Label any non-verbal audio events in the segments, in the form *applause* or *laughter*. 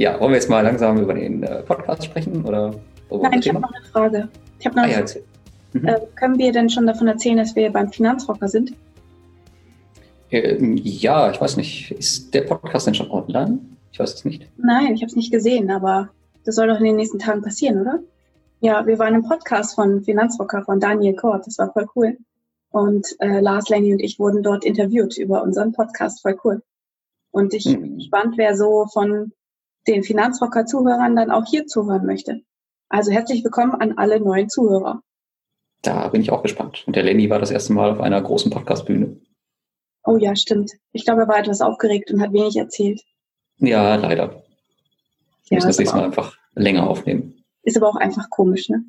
Ja, wollen wir jetzt mal langsam über den äh, Podcast sprechen? Oder Nein, ich habe noch eine Frage. Ich habe noch ah, ja, mhm. äh, können wir denn schon davon erzählen, dass wir beim Finanzrocker sind? Ähm, ja, ich weiß nicht. Ist der Podcast denn schon online? Ich weiß es nicht. Nein, ich habe es nicht gesehen, aber das soll doch in den nächsten Tagen passieren, oder? Ja, wir waren im Podcast von Finanzrocker von Daniel Kort. Das war voll cool. Und äh, Lars Lenny und ich wurden dort interviewt über unseren Podcast. Voll cool. Und ich mhm. bin gespannt, wer so von den Finanzrocker-Zuhörern dann auch hier zuhören möchte. Also herzlich willkommen an alle neuen Zuhörer. Da bin ich auch gespannt. Und der Lenny war das erste Mal auf einer großen Podcast-Bühne. Oh ja, stimmt. Ich glaube, er war etwas aufgeregt und hat wenig erzählt. Ja, leider. Wir ja, müssen das nächste Mal einfach länger aufnehmen. Ist aber auch einfach komisch, ne?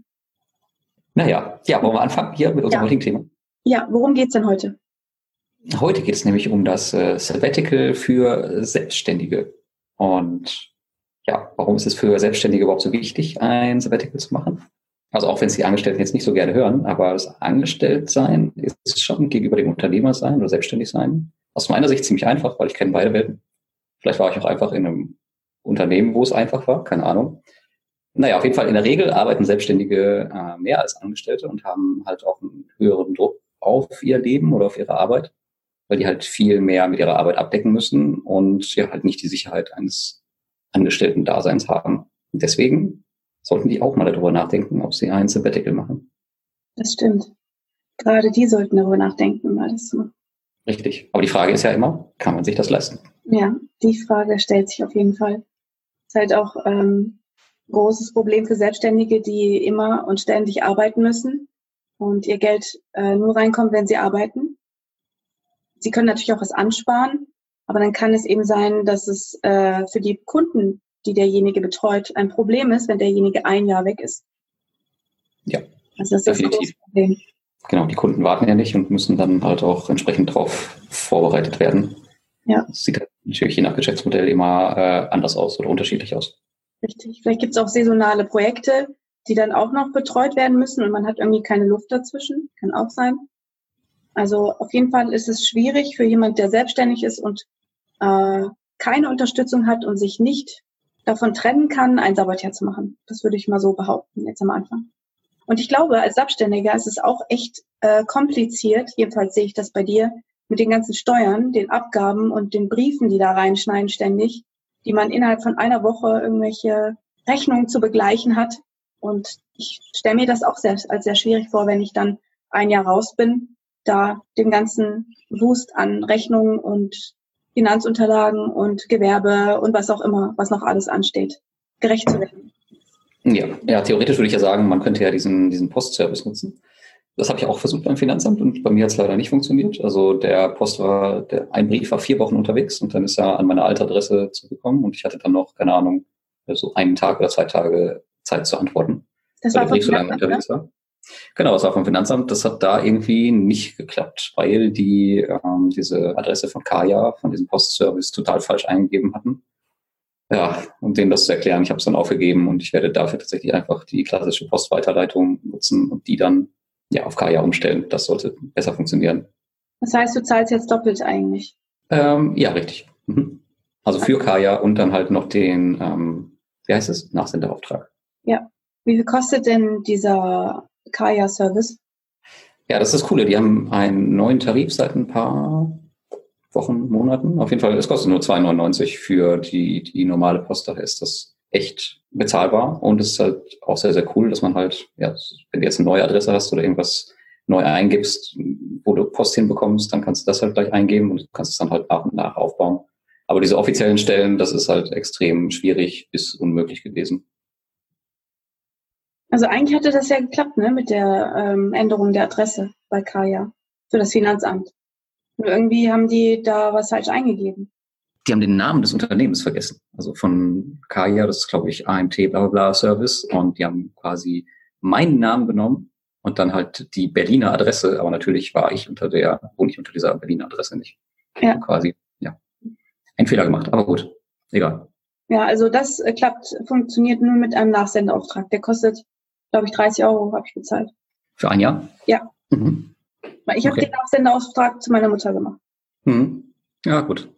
Naja, ja, wollen wir anfangen hier mit unserem ja. heutigen Thema? Ja, worum geht's denn heute? Heute geht es nämlich um das äh, Sabbatical für Selbstständige. Und ja, warum ist es für Selbstständige überhaupt so wichtig, ein Sabbatical zu machen? Also auch wenn es die Angestellten jetzt nicht so gerne hören, aber das Angestelltsein ist schon gegenüber dem Unternehmer sein oder selbstständig sein aus meiner Sicht ziemlich einfach, weil ich kenne beide Welten. Vielleicht war ich auch einfach in einem Unternehmen, wo es einfach war, keine Ahnung. Naja, auf jeden Fall in der Regel arbeiten Selbstständige äh, mehr als Angestellte und haben halt auch einen höheren Druck auf ihr Leben oder auf ihre Arbeit, weil die halt viel mehr mit ihrer Arbeit abdecken müssen und ja halt nicht die Sicherheit eines Angestellten-Daseins haben. Und deswegen sollten die auch mal darüber nachdenken, ob sie ein Sabbatical machen. Das stimmt. Gerade die sollten darüber nachdenken, weil das so. Richtig. Aber die Frage ist ja immer, kann man sich das leisten? Ja, die Frage stellt sich auf jeden Fall. Ist halt auch ähm, großes Problem für Selbstständige, die immer und ständig arbeiten müssen und ihr Geld äh, nur reinkommt, wenn sie arbeiten. Sie können natürlich auch was ansparen, aber dann kann es eben sein, dass es äh, für die Kunden, die derjenige betreut, ein Problem ist, wenn derjenige ein Jahr weg ist. Ja, also das definitiv. Ist das Problem. Genau, die Kunden warten ja nicht und müssen dann halt auch entsprechend darauf vorbereitet werden. Ja. Das sieht halt natürlich je nach Geschäftsmodell immer äh, anders aus oder unterschiedlich aus. Richtig. Vielleicht gibt es auch saisonale Projekte, die dann auch noch betreut werden müssen und man hat irgendwie keine Luft dazwischen. Kann auch sein. Also auf jeden Fall ist es schwierig für jemand, der selbstständig ist und äh, keine Unterstützung hat und sich nicht davon trennen kann, ein Sabbatjahr zu machen. Das würde ich mal so behaupten, jetzt am Anfang. Und ich glaube, als Selbstständiger ist es auch echt äh, kompliziert, jedenfalls sehe ich das bei dir, mit den ganzen Steuern, den Abgaben und den Briefen, die da reinschneiden ständig, die man innerhalb von einer Woche irgendwelche Rechnungen zu begleichen hat. Und ich stelle mir das auch sehr, als sehr schwierig vor, wenn ich dann ein Jahr raus bin da dem ganzen Wust an Rechnungen und Finanzunterlagen und Gewerbe und was auch immer, was noch alles ansteht, gerecht zu werden. Ja, ja, theoretisch würde ich ja sagen, man könnte ja diesen, diesen Postservice nutzen. Das habe ich auch versucht beim Finanzamt und bei mir hat es leider nicht funktioniert. Also der Post war, der, ein Brief war vier Wochen unterwegs und dann ist er an meine alte Adresse zugekommen und ich hatte dann noch, keine Ahnung, so einen Tag oder zwei Tage Zeit zu antworten. Das war der Brief so lange unterwegs war. Genau, das war vom Finanzamt. Das hat da irgendwie nicht geklappt, weil die ähm, diese Adresse von Kaya, von diesem Postservice, total falsch eingegeben hatten. Ja, um denen das zu erklären, ich habe es dann aufgegeben und ich werde dafür tatsächlich einfach die klassische Postweiterleitung nutzen und die dann ja auf Kaya umstellen. Das sollte besser funktionieren. Das heißt, du zahlst jetzt doppelt eigentlich? Ähm, ja, richtig. Mhm. Also für Kaya und dann halt noch den, ähm, wie heißt es, Nachsenderauftrag. Ja. Wie viel kostet denn dieser Kaya Service? Ja, das ist das Coole. Die haben einen neuen Tarif seit ein paar Wochen, Monaten. Auf jeden Fall, es kostet nur 2,99 für die, die normale Post. Daher ist das echt bezahlbar. Und es ist halt auch sehr, sehr cool, dass man halt, ja, wenn du jetzt eine neue Adresse hast oder irgendwas neu eingibst, wo du Post hinbekommst, dann kannst du das halt gleich eingeben und kannst es dann halt nach und nach aufbauen. Aber diese offiziellen Stellen, das ist halt extrem schwierig bis unmöglich gewesen. Also eigentlich hatte das ja geklappt, ne, mit der ähm, Änderung der Adresse bei Kaya für das Finanzamt. Und irgendwie haben die da was falsch eingegeben. Die haben den Namen des Unternehmens vergessen. Also von Kaya, das ist glaube ich AMT bla bla bla Service und die haben quasi meinen Namen genommen und dann halt die Berliner Adresse, aber natürlich war ich unter der, wohne ich unter dieser Berliner Adresse nicht. Ja. Quasi, ja. Ein Fehler gemacht, aber gut, egal. Ja, also das äh, klappt, funktioniert nur mit einem Nachsendeauftrag. Der kostet, glaube ich, 30 Euro habe ich bezahlt. Für ein Jahr? Ja. Mhm. Ich habe okay. den Nachsendeauftrag zu meiner Mutter gemacht. Mhm. Ja, gut.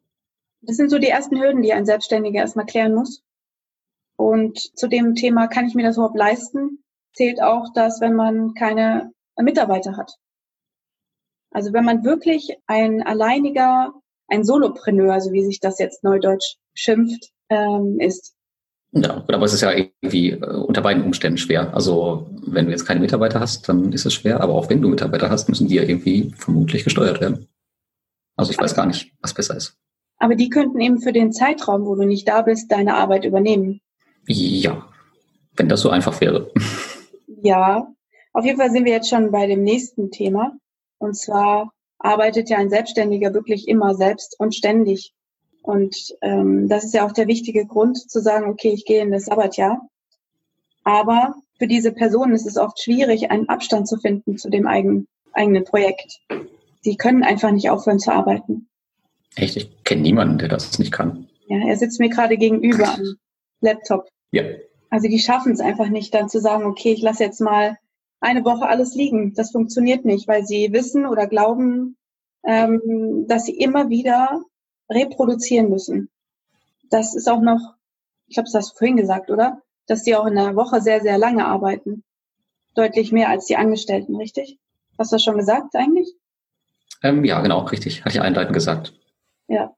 Das sind so die ersten Hürden, die ein Selbstständiger erstmal klären muss. Und zu dem Thema, kann ich mir das überhaupt leisten, zählt auch, dass wenn man keine Mitarbeiter hat. Also wenn man wirklich ein alleiniger, ein Solopreneur, so wie sich das jetzt neudeutsch schimpft, ähm, ist. Ja, aber es ist ja irgendwie äh, unter beiden Umständen schwer. Also wenn du jetzt keine Mitarbeiter hast, dann ist es schwer. Aber auch wenn du Mitarbeiter hast, müssen die ja irgendwie vermutlich gesteuert werden. Also ich weiß gar nicht, was besser ist. Aber die könnten eben für den Zeitraum, wo du nicht da bist, deine Arbeit übernehmen. Ja, wenn das so einfach wäre. Ja, auf jeden Fall sind wir jetzt schon bei dem nächsten Thema. Und zwar arbeitet ja ein Selbstständiger wirklich immer selbst und ständig. Und ähm, das ist ja auch der wichtige Grund zu sagen, okay, ich gehe in das Sabbatjahr. Aber für diese Personen ist es oft schwierig, einen Abstand zu finden zu dem eigenen, eigenen Projekt. Die können einfach nicht aufhören zu arbeiten. Echt? Ich kenne niemanden, der das nicht kann. Ja, er sitzt mir gerade gegenüber am Laptop. Ja. Also die schaffen es einfach nicht, dann zu sagen, okay, ich lasse jetzt mal eine Woche alles liegen. Das funktioniert nicht, weil sie wissen oder glauben, ähm, dass sie immer wieder reproduzieren müssen. Das ist auch noch, ich habe es das vorhin gesagt, oder? Dass die auch in der Woche sehr, sehr lange arbeiten. Deutlich mehr als die Angestellten, richtig? Hast du das schon gesagt eigentlich? Ähm, ja, genau, richtig. Hatte ich einleitend gesagt. Ja.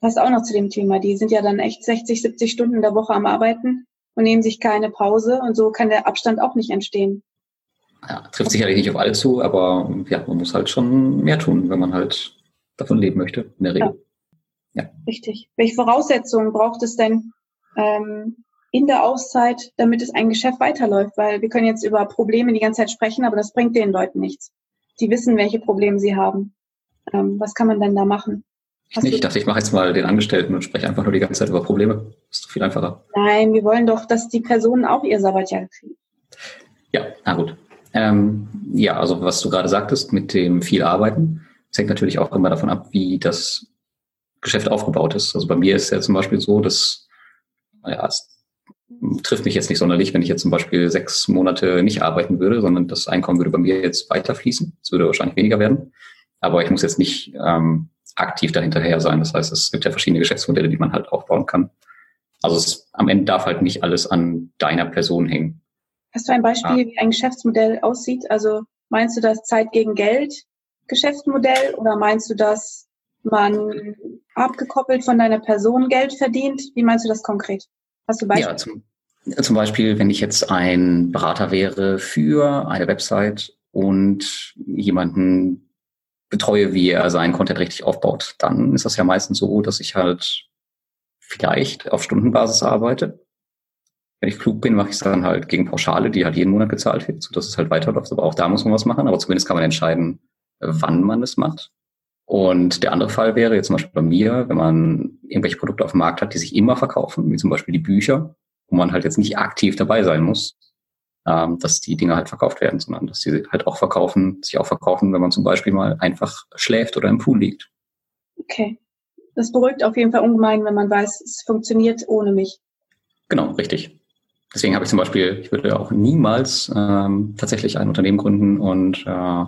Passt auch noch zu dem Thema. Die sind ja dann echt 60, 70 Stunden in der Woche am Arbeiten und nehmen sich keine Pause und so kann der Abstand auch nicht entstehen. Ja, trifft sicherlich nicht auf alle zu, aber ja, man muss halt schon mehr tun, wenn man halt davon leben möchte, in der Regel. Ja. Ja. Richtig. Welche Voraussetzungen braucht es denn ähm, in der Auszeit, damit es ein Geschäft weiterläuft? Weil wir können jetzt über Probleme die ganze Zeit sprechen, aber das bringt den Leuten nichts. Die wissen, welche Probleme sie haben. Ähm, was kann man denn da machen? Hast ich dachte, ich mache jetzt mal den Angestellten und spreche einfach nur die ganze Zeit über Probleme. Das ist viel einfacher. Nein, wir wollen doch, dass die Personen auch ihr Sabbatjahr kriegen. Ja, na gut. Ähm, ja, also was du gerade sagtest mit dem viel Arbeiten, das hängt natürlich auch immer davon ab, wie das Geschäft aufgebaut ist. Also bei mir ist es ja zum Beispiel so, dass, naja, es trifft mich jetzt nicht sonderlich, wenn ich jetzt zum Beispiel sechs Monate nicht arbeiten würde, sondern das Einkommen würde bei mir jetzt weiter fließen. Es würde wahrscheinlich weniger werden. Aber ich muss jetzt nicht ähm, aktiv dahinterher sein. Das heißt, es gibt ja verschiedene Geschäftsmodelle, die man halt aufbauen kann. Also es am Ende darf halt nicht alles an deiner Person hängen. Hast du ein Beispiel, ja. wie ein Geschäftsmodell aussieht? Also meinst du das Zeit gegen Geld Geschäftsmodell oder meinst du, dass man abgekoppelt von deiner Person Geld verdient? Wie meinst du das konkret? Hast du Beispiele? Ja, zum, zum Beispiel, wenn ich jetzt ein Berater wäre für eine Website und jemanden betreue, wie er seinen Content richtig aufbaut, dann ist das ja meistens so, dass ich halt vielleicht auf Stundenbasis arbeite. Wenn ich klug bin, mache ich es dann halt gegen Pauschale, die halt jeden Monat gezahlt wird, sodass es halt weiterläuft. Aber auch da muss man was machen. Aber zumindest kann man entscheiden, wann man es macht. Und der andere Fall wäre jetzt zum Beispiel bei mir, wenn man irgendwelche Produkte auf dem Markt hat, die sich immer verkaufen, wie zum Beispiel die Bücher, wo man halt jetzt nicht aktiv dabei sein muss, ähm, dass die Dinge halt verkauft werden, sondern dass sie halt auch verkaufen, sich auch verkaufen, wenn man zum Beispiel mal einfach schläft oder im Pool liegt. Okay. Das beruhigt auf jeden Fall ungemein, wenn man weiß, es funktioniert ohne mich. Genau, richtig. Deswegen habe ich zum Beispiel, ich würde auch niemals ähm, tatsächlich ein Unternehmen gründen und äh,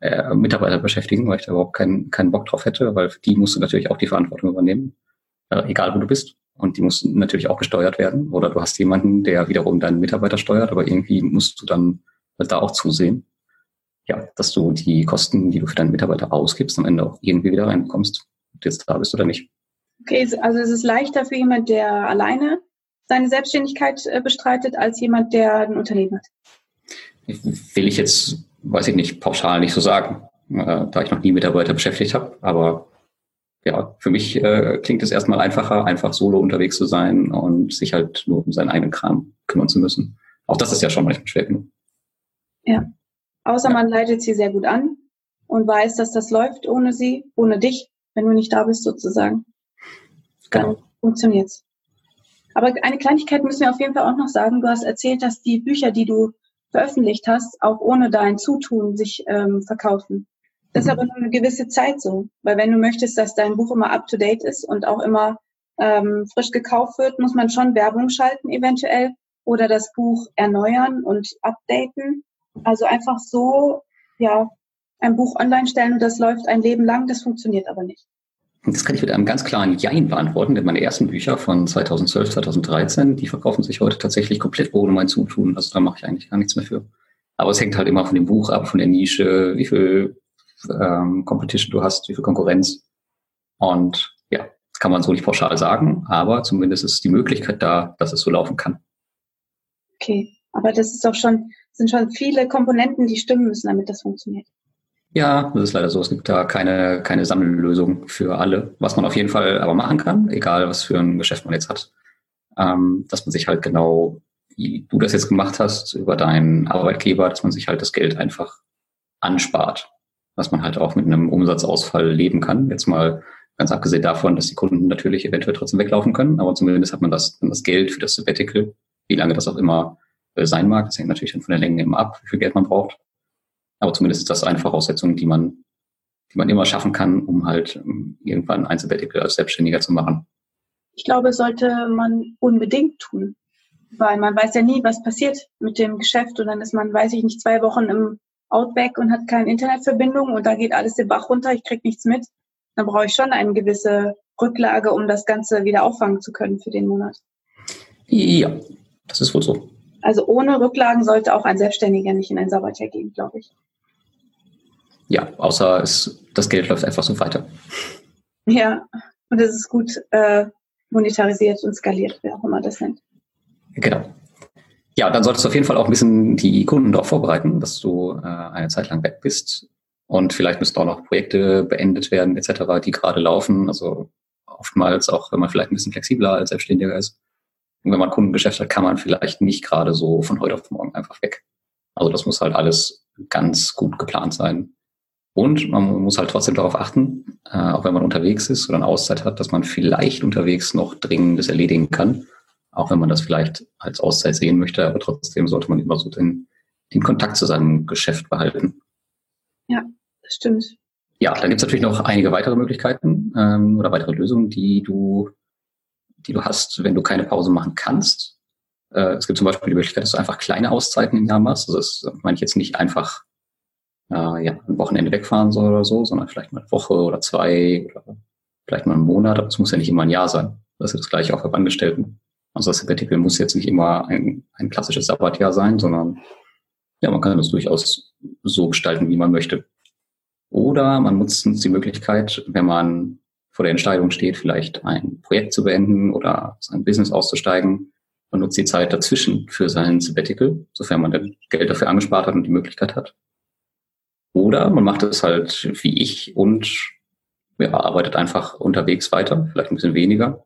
äh, Mitarbeiter beschäftigen, weil ich da überhaupt keinen, keinen Bock drauf hätte, weil die musst du natürlich auch die Verantwortung übernehmen, äh, egal wo du bist. Und die muss natürlich auch gesteuert werden. Oder du hast jemanden, der wiederum deinen Mitarbeiter steuert, aber irgendwie musst du dann halt da auch zusehen, ja, dass du die Kosten, die du für deinen Mitarbeiter ausgibst, am Ende auch irgendwie wieder reinbekommst. Ob du jetzt da bist oder nicht. Okay, also es ist leichter für jemand, der alleine seine Selbstständigkeit äh, bestreitet, als jemand, der ein Unternehmen hat. Will ich jetzt, weiß ich nicht, pauschal nicht so sagen, äh, da ich noch nie Mitarbeiter beschäftigt habe, aber ja, für mich äh, klingt es erstmal einfacher, einfach solo unterwegs zu sein und sich halt nur um seinen eigenen Kram kümmern zu müssen. auch das ist ja schon manchmal schwer genug. Ja. Außer ja. man leitet sie sehr gut an und weiß, dass das läuft ohne sie, ohne dich, wenn du nicht da bist sozusagen. Dann genau. funktioniert's. Aber eine Kleinigkeit müssen wir auf jeden Fall auch noch sagen. Du hast erzählt, dass die Bücher, die du veröffentlicht hast, auch ohne dein Zutun sich ähm, verkaufen. Das ist mhm. aber nur eine gewisse Zeit so. Weil wenn du möchtest, dass dein Buch immer up-to-date ist und auch immer ähm, frisch gekauft wird, muss man schon Werbung schalten eventuell oder das Buch erneuern und updaten. Also einfach so, ja, ein Buch online stellen und das läuft ein Leben lang, das funktioniert aber nicht. Das kann ich mit einem ganz klaren Jein beantworten, denn meine ersten Bücher von 2012, 2013, die verkaufen sich heute tatsächlich komplett ohne mein Zutun. Also da mache ich eigentlich gar nichts mehr für. Aber es hängt halt immer von dem Buch ab, von der Nische, wie viel ähm, Competition du hast, wie viel Konkurrenz. Und ja, das kann man so nicht pauschal sagen, aber zumindest ist die Möglichkeit da, dass es so laufen kann. Okay, aber das ist doch schon, sind schon viele Komponenten, die stimmen müssen, damit das funktioniert. Ja, das ist leider so. Es gibt da keine, keine Sammellösung für alle. Was man auf jeden Fall aber machen kann, egal was für ein Geschäft man jetzt hat, ähm, dass man sich halt genau, wie du das jetzt gemacht hast, über deinen Arbeitgeber, dass man sich halt das Geld einfach anspart. Dass man halt auch mit einem Umsatzausfall leben kann. Jetzt mal ganz abgesehen davon, dass die Kunden natürlich eventuell trotzdem weglaufen können, aber zumindest hat man das, das Geld für das Sabbatical, wie lange das auch immer äh, sein mag. Das hängt natürlich dann von der Länge immer ab, wie viel Geld man braucht. Aber zumindest ist das eine Voraussetzung, die man, die man immer schaffen kann, um halt ähm, irgendwann ein Sabbatical als Selbstständiger zu machen. Ich glaube, sollte man unbedingt tun, weil man weiß ja nie, was passiert mit dem Geschäft und dann ist man, weiß ich nicht, zwei Wochen im Outback und hat keine Internetverbindung und da geht alles den Bach runter, ich krieg nichts mit. Dann brauche ich schon eine gewisse Rücklage, um das Ganze wieder auffangen zu können für den Monat. Ja, das ist wohl so. Also ohne Rücklagen sollte auch ein Selbstständiger nicht in ein Sabbatjahr gehen, glaube ich. Ja, außer es, das Geld läuft einfach so weiter. Ja, und es ist gut äh, monetarisiert und skaliert, wer auch immer das nennt. Genau. Ja, dann solltest du auf jeden Fall auch ein bisschen die Kunden darauf vorbereiten, dass du äh, eine Zeit lang weg bist. Und vielleicht müssen auch noch Projekte beendet werden, etc., die gerade laufen. Also oftmals auch, wenn man vielleicht ein bisschen flexibler als Selbstständiger ist. Und wenn man Kundengeschäft hat, kann man vielleicht nicht gerade so von heute auf morgen einfach weg. Also das muss halt alles ganz gut geplant sein. Und man muss halt trotzdem darauf achten, äh, auch wenn man unterwegs ist oder eine Auszeit hat, dass man vielleicht unterwegs noch Dringendes erledigen kann. Auch wenn man das vielleicht als Auszeit sehen möchte, aber trotzdem sollte man immer so den, den Kontakt zu seinem Geschäft behalten. Ja, das stimmt. Ja, dann gibt es natürlich noch einige weitere Möglichkeiten ähm, oder weitere Lösungen, die du, die du hast, wenn du keine Pause machen kannst. Äh, es gibt zum Beispiel die Möglichkeit, dass du einfach kleine Auszeiten im Jahr machst. Also das meine ich jetzt nicht einfach äh, ja, ein Wochenende wegfahren soll oder so, sondern vielleicht mal eine Woche oder zwei oder vielleicht mal einen Monat, aber es muss ja nicht immer ein Jahr sein. Das ist das gleiche auch für Angestellten. Also das Sabbatical muss jetzt nicht immer ein, ein klassisches Sabbatjahr sein, sondern ja, man kann das durchaus so gestalten, wie man möchte. Oder man nutzt die Möglichkeit, wenn man vor der Entscheidung steht, vielleicht ein Projekt zu beenden oder sein Business auszusteigen, man nutzt die Zeit dazwischen für sein Sabbatical, sofern man dann Geld dafür angespart hat und die Möglichkeit hat. Oder man macht es halt wie ich und ja, arbeitet einfach unterwegs weiter, vielleicht ein bisschen weniger.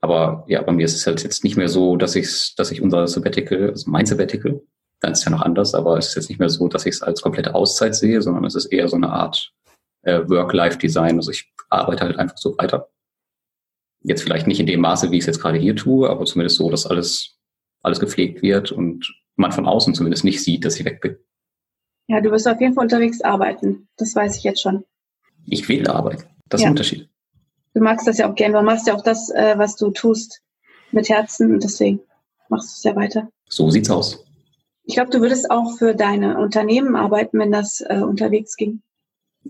Aber ja, bei mir ist es halt jetzt nicht mehr so, dass ich, dass ich unser Sabbatical, also mein Sabbatical, dann ist es ja noch anders, aber es ist jetzt nicht mehr so, dass ich es als komplette Auszeit sehe, sondern es ist eher so eine Art äh, Work-Life-Design. Also ich arbeite halt einfach so weiter. Jetzt vielleicht nicht in dem Maße, wie ich es jetzt gerade hier tue, aber zumindest so, dass alles, alles gepflegt wird und man von außen zumindest nicht sieht, dass ich weg bin. Ja, du wirst auf jeden Fall unterwegs arbeiten. Das weiß ich jetzt schon. Ich will arbeiten. Das ist ja. ein Unterschied. Du magst das ja auch gerne. Du machst ja auch das, äh, was du tust, mit Herzen und deswegen machst du es ja weiter. So sieht's aus. Ich glaube, du würdest auch für deine Unternehmen arbeiten, wenn das äh, unterwegs ging.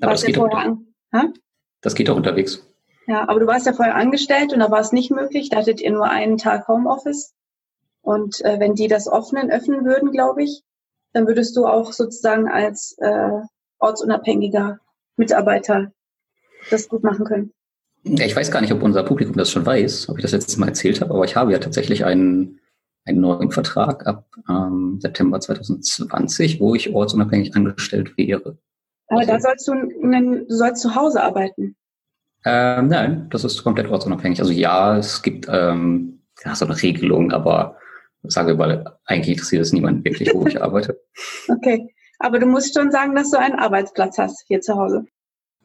Aber das geht, ja das geht auch unterwegs. Ja, aber du warst ja vorher angestellt und da war es nicht möglich. Da hattet ihr nur einen Tag Homeoffice. Und äh, wenn die das offenen öffnen würden, glaube ich, dann würdest du auch sozusagen als äh, ortsunabhängiger Mitarbeiter das gut machen können. Ich weiß gar nicht, ob unser Publikum das schon weiß, ob ich das letztes Mal erzählt habe, aber ich habe ja tatsächlich einen, einen neuen Vertrag ab ähm, September 2020, wo ich ortsunabhängig angestellt wäre. Aber also, da sollst du, du sollst zu Hause arbeiten. Äh, nein, das ist komplett ortsunabhängig. Also ja, es gibt ähm, ja, so eine Regelung, aber sagen wir mal, eigentlich interessiert es niemanden wirklich, wo ich *laughs* arbeite. Okay. Aber du musst schon sagen, dass du einen Arbeitsplatz hast hier zu Hause.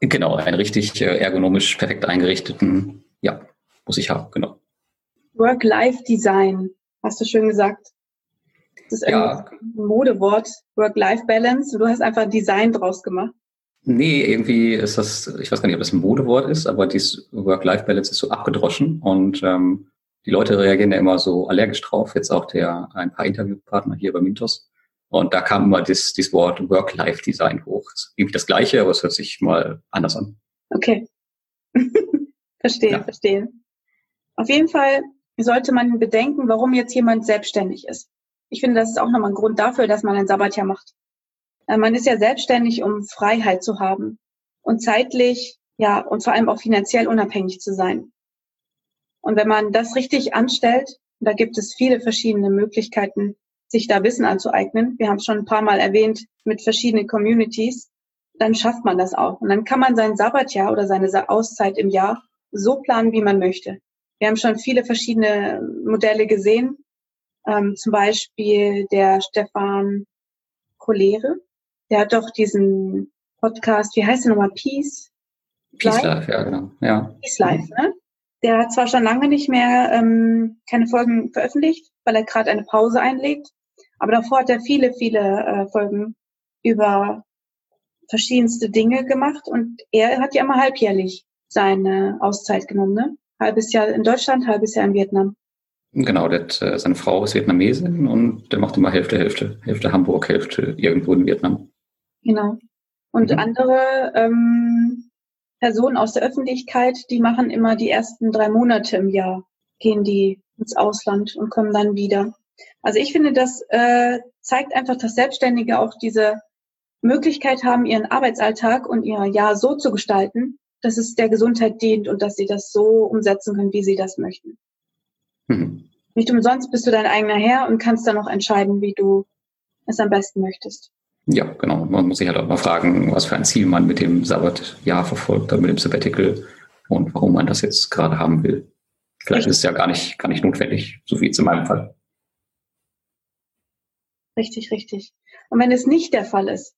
Genau, einen richtig äh, ergonomisch perfekt eingerichteten, ja, muss ich haben, genau. Work-Life-Design, hast du schön gesagt. Das ist ja. ein Modewort, Work-Life-Balance. Du hast einfach Design draus gemacht. Nee, irgendwie ist das, ich weiß gar nicht, ob das ein Modewort ist, aber dieses Work-Life-Balance ist so abgedroschen und ähm, die Leute reagieren ja immer so allergisch drauf. Jetzt auch der ein paar Interviewpartner hier bei Mintos. Und da kam immer das, das Wort Work-Life-Design hoch. Das ist irgendwie das Gleiche, aber es hört sich mal anders an. Okay. *laughs* verstehe, ja. verstehe. Auf jeden Fall sollte man bedenken, warum jetzt jemand selbstständig ist. Ich finde, das ist auch nochmal ein Grund dafür, dass man ein Sabbatjahr macht. Äh, man ist ja selbstständig, um Freiheit zu haben und zeitlich, ja, und vor allem auch finanziell unabhängig zu sein. Und wenn man das richtig anstellt, da gibt es viele verschiedene Möglichkeiten, sich da Wissen anzueignen. Wir haben es schon ein paar Mal erwähnt mit verschiedenen Communities. Dann schafft man das auch. Und dann kann man sein Sabbatjahr oder seine Auszeit im Jahr so planen, wie man möchte. Wir haben schon viele verschiedene Modelle gesehen. Ähm, zum Beispiel der Stefan Kolere. Der hat doch diesen Podcast, wie heißt der nochmal? Peace? Peace Life, ja, genau. Ja. Peace Life, ne? Der hat zwar schon lange nicht mehr ähm, keine Folgen veröffentlicht, weil er gerade eine Pause einlegt, aber davor hat er viele, viele äh, Folgen über verschiedenste Dinge gemacht und er hat ja immer halbjährlich seine Auszeit genommen, ne? Halbes Jahr in Deutschland, halbes Jahr in Vietnam. Genau, der hat, äh, seine Frau ist Vietnamesin und der macht immer Hälfte, Hälfte. Hälfte Hamburg, Hälfte irgendwo in Vietnam. Genau. Und mhm. andere ähm, Personen aus der Öffentlichkeit, die machen immer die ersten drei Monate im Jahr, gehen die ins Ausland und kommen dann wieder. Also ich finde, das äh, zeigt einfach, dass Selbstständige auch diese Möglichkeit haben, ihren Arbeitsalltag und ihr Jahr so zu gestalten, dass es der Gesundheit dient und dass sie das so umsetzen können, wie sie das möchten. Mhm. Nicht umsonst bist du dein eigener Herr und kannst dann auch entscheiden, wie du es am besten möchtest. Ja, genau. Man muss sich halt auch mal fragen, was für ein Ziel man mit dem Sabbatjahr verfolgt, mit dem Sabbatical und warum man das jetzt gerade haben will. Vielleicht Richtig. ist es ja gar nicht, gar nicht notwendig, so wie jetzt in meinem Fall. Richtig, richtig. Und wenn es nicht der Fall ist,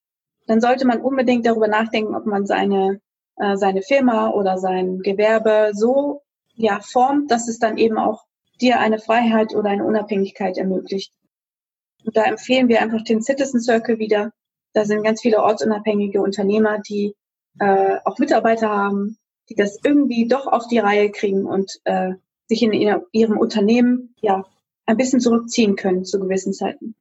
dann sollte man unbedingt darüber nachdenken, ob man seine, äh, seine Firma oder sein Gewerbe so ja, formt, dass es dann eben auch dir eine Freiheit oder eine Unabhängigkeit ermöglicht. Und da empfehlen wir einfach den Citizen Circle wieder. Da sind ganz viele ortsunabhängige Unternehmer, die äh, auch Mitarbeiter haben, die das irgendwie doch auf die Reihe kriegen und äh, sich in ihrem Unternehmen ja ein bisschen zurückziehen können zu gewissen Zeiten.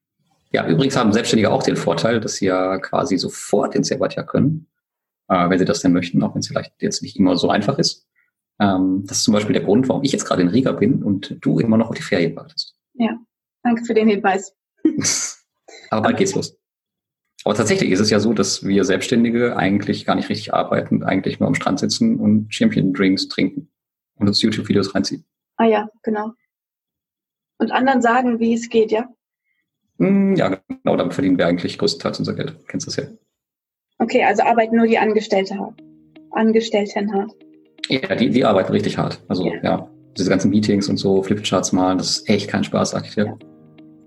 Ja, übrigens haben Selbstständige auch den Vorteil, dass sie ja quasi sofort ins Sabbatjahr können, äh, wenn sie das denn möchten, auch wenn es vielleicht jetzt nicht immer so einfach ist. Ähm, das ist zum Beispiel der Grund, warum ich jetzt gerade in Riga bin und du immer noch auf die Ferien wartest. Ja, danke für den Hinweis. *laughs* Aber bald geht's los. Aber tatsächlich ist es ja so, dass wir Selbstständige eigentlich gar nicht richtig arbeiten, eigentlich nur am Strand sitzen und Champion-Drinks trinken und uns YouTube-Videos reinziehen. Ah ja, genau. Und anderen sagen, wie es geht, ja? Hm, ja, genau, damit verdienen wir eigentlich größtenteils unser Geld. Kennst du das ja? Okay, also arbeiten nur die Angestellte hart. Angestellten hart. Ja, die, die arbeiten richtig hart. Also ja. ja, diese ganzen Meetings und so, Flipcharts malen, das ist echt kein Spaß, sag ich dir. Ja.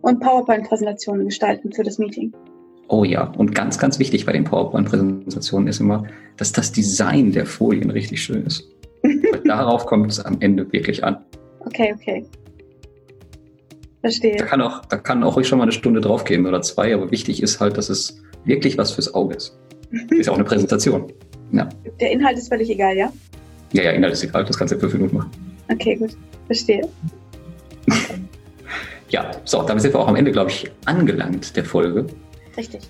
Und PowerPoint-Präsentationen gestalten für das Meeting. Oh ja, und ganz, ganz wichtig bei den PowerPoint-Präsentationen ist immer, dass das Design der Folien richtig schön ist. *laughs* darauf kommt es am Ende wirklich an. Okay, okay. Verstehe. Da kann auch, da kann auch ruhig schon mal eine Stunde draufgehen oder zwei, aber wichtig ist halt, dass es wirklich was fürs Auge ist. *laughs* Ist ja auch eine Präsentation. Ja. Der Inhalt ist völlig egal, ja? Ja, ja, Inhalt ist egal, das kannst du ja fünf Minuten machen. Okay, gut. Verstehe. *laughs* ja, so, damit sind wir auch am Ende, glaube ich, angelangt der Folge. Richtig.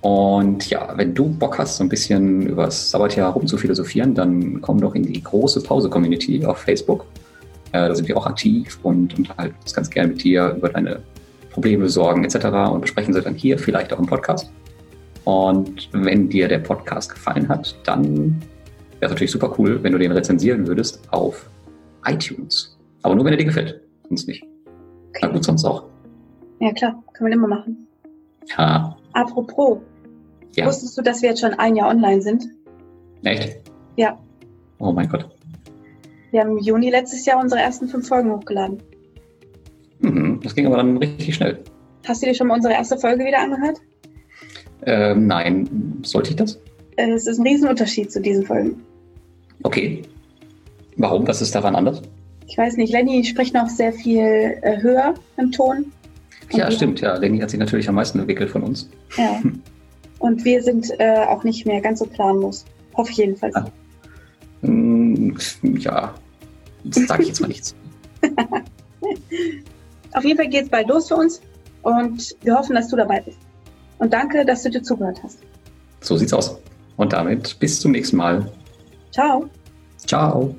Und ja, wenn du Bock hast, so ein bisschen über das Sabbatjahr rum zu philosophieren, dann komm doch in die große Pause-Community auf Facebook. Äh, da sind wir auch aktiv und unterhalten uns ganz gerne mit dir über deine Probleme, Sorgen etc. und besprechen sie dann hier, vielleicht auch im Podcast. Und wenn dir der Podcast gefallen hat, dann Wäre natürlich super cool, wenn du den rezensieren würdest auf iTunes. Aber nur, wenn er dir gefällt. Sonst nicht. Okay. Na gut, sonst auch. Ja, klar. Können wir immer machen. Ja. Apropos. Ja. Wusstest du, dass wir jetzt schon ein Jahr online sind? Echt? Ja. Oh mein Gott. Wir haben im Juni letztes Jahr unsere ersten fünf Folgen hochgeladen. Mhm, das ging aber dann richtig schnell. Hast du dir schon mal unsere erste Folge wieder angehört? Ähm, nein, sollte ich das? Äh, Es ist ein Riesenunterschied zu diesen Folgen. Okay. Warum? Was ist daran anders? Ich weiß nicht, Lenny spricht noch sehr viel äh, höher im Ton. Ja, stimmt, ja. Lenny hat sich natürlich am meisten entwickelt von uns. Ja. *laughs* Und wir sind äh, auch nicht mehr ganz so planlos. Hoffe ich jedenfalls. Ah. Hm, ja, sage ich jetzt mal nichts. *laughs* Auf jeden Fall geht es bald los für uns und wir hoffen, dass du dabei bist. Und danke, dass du dir zugehört hast. So sieht's aus. Und damit bis zum nächsten Mal. Ciao. Ciao.